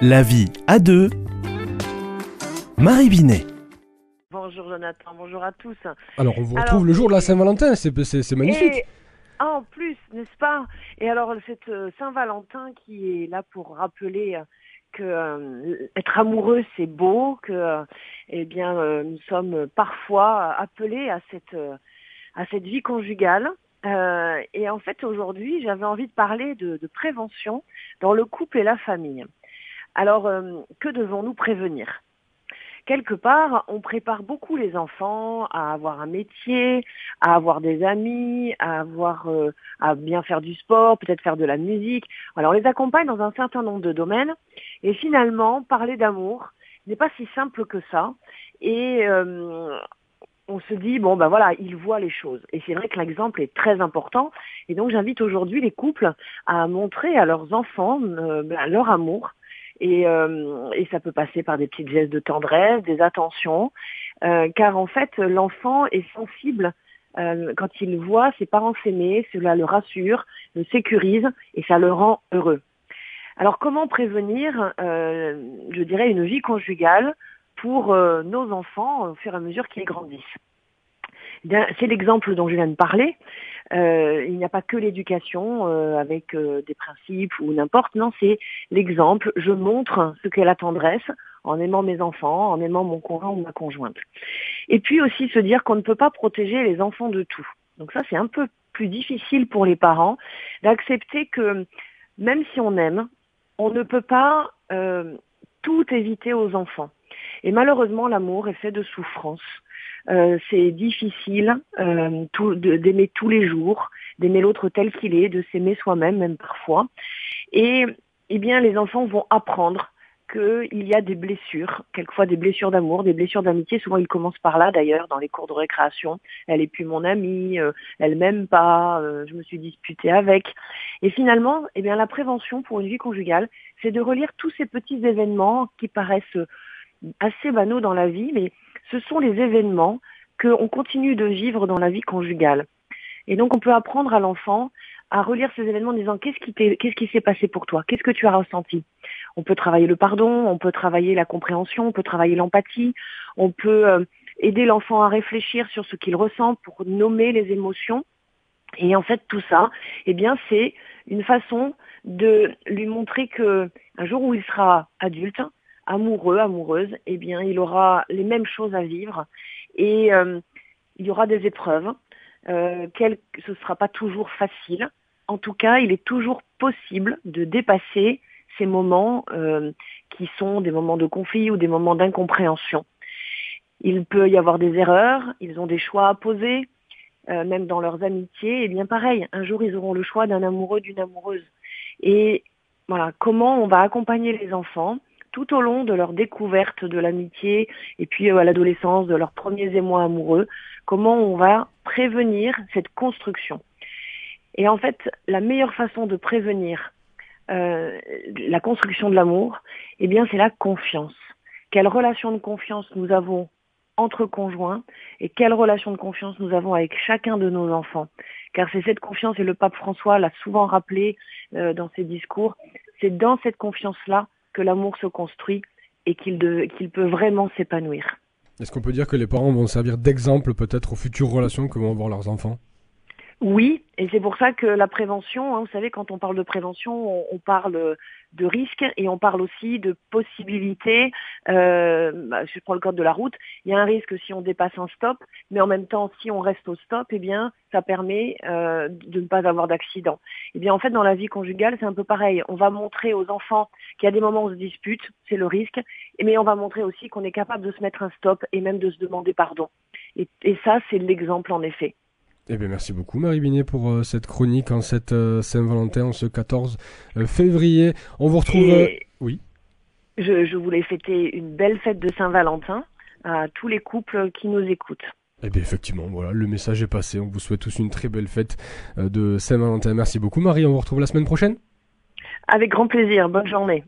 La vie à deux. Marie Binet. Bonjour Jonathan, bonjour à tous. Alors, on vous Alors, retrouve le jour de la Saint-Valentin, c'est c'est- c'est magnifique. Et ah, en plus, n'est-ce pas? Et alors, cette euh, Saint-Valentin qui est là pour rappeler euh, que euh, être amoureux c'est beau, que euh, eh bien euh, nous sommes parfois appelés à cette euh, à cette vie conjugale. Euh, et en fait, aujourd'hui, j'avais envie de parler de, de prévention dans le couple et la famille. Alors, euh, que devons-nous prévenir? Quelque part, on prépare beaucoup les enfants à avoir un métier, à avoir des amis, à avoir, euh, à bien faire du sport, peut-être faire de la musique. Alors, on les accompagne dans un certain nombre de domaines. Et finalement, parler d'amour n'est pas si simple que ça. Et euh, on se dit bon ben voilà, ils voient les choses. Et c'est vrai que l'exemple est très important. Et donc, j'invite aujourd'hui les couples à montrer à leurs enfants ben, leur amour et, euh, et ça peut passer par des petites gestes de tendresse, des attentions, euh, car en fait l'enfant est sensible euh, quand il voit ses parents s'aimer, cela le rassure, le sécurise et ça le rend heureux. Alors comment prévenir, euh, je dirais, une vie conjugale pour euh, nos enfants au fur et à mesure qu'ils grandissent? Eh C'est l'exemple dont je viens de parler. Euh, il n'y a pas que l'éducation euh, avec euh, des principes ou n'importe, non, c'est l'exemple. Je montre ce qu'est la tendresse en aimant mes enfants, en aimant mon conjoint ou ma conjointe. Et puis aussi se dire qu'on ne peut pas protéger les enfants de tout. Donc ça, c'est un peu plus difficile pour les parents d'accepter que même si on aime, on ne peut pas tout éviter aux enfants. Et malheureusement, l'amour est fait de souffrance. Euh, c'est difficile euh, d'aimer tous les jours, d'aimer l'autre tel qu'il est, de s'aimer soi-même même parfois. Et eh bien, les enfants vont apprendre qu'il y a des blessures, quelquefois des blessures d'amour, des blessures d'amitié. Souvent, ils commencent par là, d'ailleurs, dans les cours de récréation. Elle est plus mon amie, euh, elle m'aime pas, euh, je me suis disputée avec. Et finalement, eh bien, la prévention pour une vie conjugale, c'est de relire tous ces petits événements qui paraissent assez banaux dans la vie, mais ce sont les événements qu'on continue de vivre dans la vie conjugale. Et donc, on peut apprendre à l'enfant à relire ces événements en disant qu'est-ce qui qu'est-ce s'est passé pour toi, qu'est-ce que tu as ressenti? On peut travailler le pardon, on peut travailler la compréhension, on peut travailler l'empathie, on peut euh, aider l'enfant à réfléchir sur ce qu'il ressent pour nommer les émotions. Et en fait, tout ça, eh bien, c'est une façon de lui montrer que un jour où il sera adulte, amoureux, amoureuse, eh bien, il aura les mêmes choses à vivre et euh, il y aura des épreuves. Euh, ce ne sera pas toujours facile. En tout cas, il est toujours possible de dépasser ces moments euh, qui sont des moments de conflit ou des moments d'incompréhension. Il peut y avoir des erreurs, ils ont des choix à poser, même dans leurs amitiés. Et bien pareil, un jour ils auront le choix d'un amoureux, d'une amoureuse. Et voilà, comment on va accompagner les enfants tout au long de leur découverte de l'amitié et puis euh, à l'adolescence, de leurs premiers émois amoureux, comment on va prévenir cette construction. Et en fait, la meilleure façon de prévenir euh, la construction de l'amour, eh bien, c'est la confiance. Quelle relation de confiance nous avons entre conjoints et quelle relation de confiance nous avons avec chacun de nos enfants. Car c'est cette confiance, et le pape François l'a souvent rappelé euh, dans ses discours, c'est dans cette confiance-là que l'amour se construit et qu'il peut vraiment s'épanouir. Est-ce qu'on peut dire que les parents vont servir d'exemple peut-être aux futures relations que vont avoir leurs enfants? Oui, et c'est pour ça que la prévention, hein, vous savez, quand on parle de prévention, on, parle de risques et on parle aussi de possibilités. Euh, bah, je prends le code de la route. Il y a un risque si on dépasse un stop, mais en même temps, si on reste au stop, eh bien, ça permet euh, de ne pas avoir d'accident. Eh bien, en fait, dans la vie conjugale, c'est un peu pareil. On va montrer aux enfants qu'il y a des moments où on se dispute, c'est le risque, mais on va montrer aussi qu'on est capable de se mettre un stop et même de se demander pardon. Et ça, c'est l'exemple en effet. Eh bien, merci beaucoup Marie Binet pour euh, cette chronique en cette euh, Saint-Valentin, en ce 14 euh, février. On vous retrouve... Et oui. je, je voulais fêter une belle fête de Saint-Valentin à tous les couples qui nous écoutent. Eh bien, effectivement, voilà, le message est passé. On vous souhaite tous une très belle fête de Saint-Valentin. Merci beaucoup Marie, on vous retrouve la semaine prochaine. Avec grand plaisir. Bonne journée.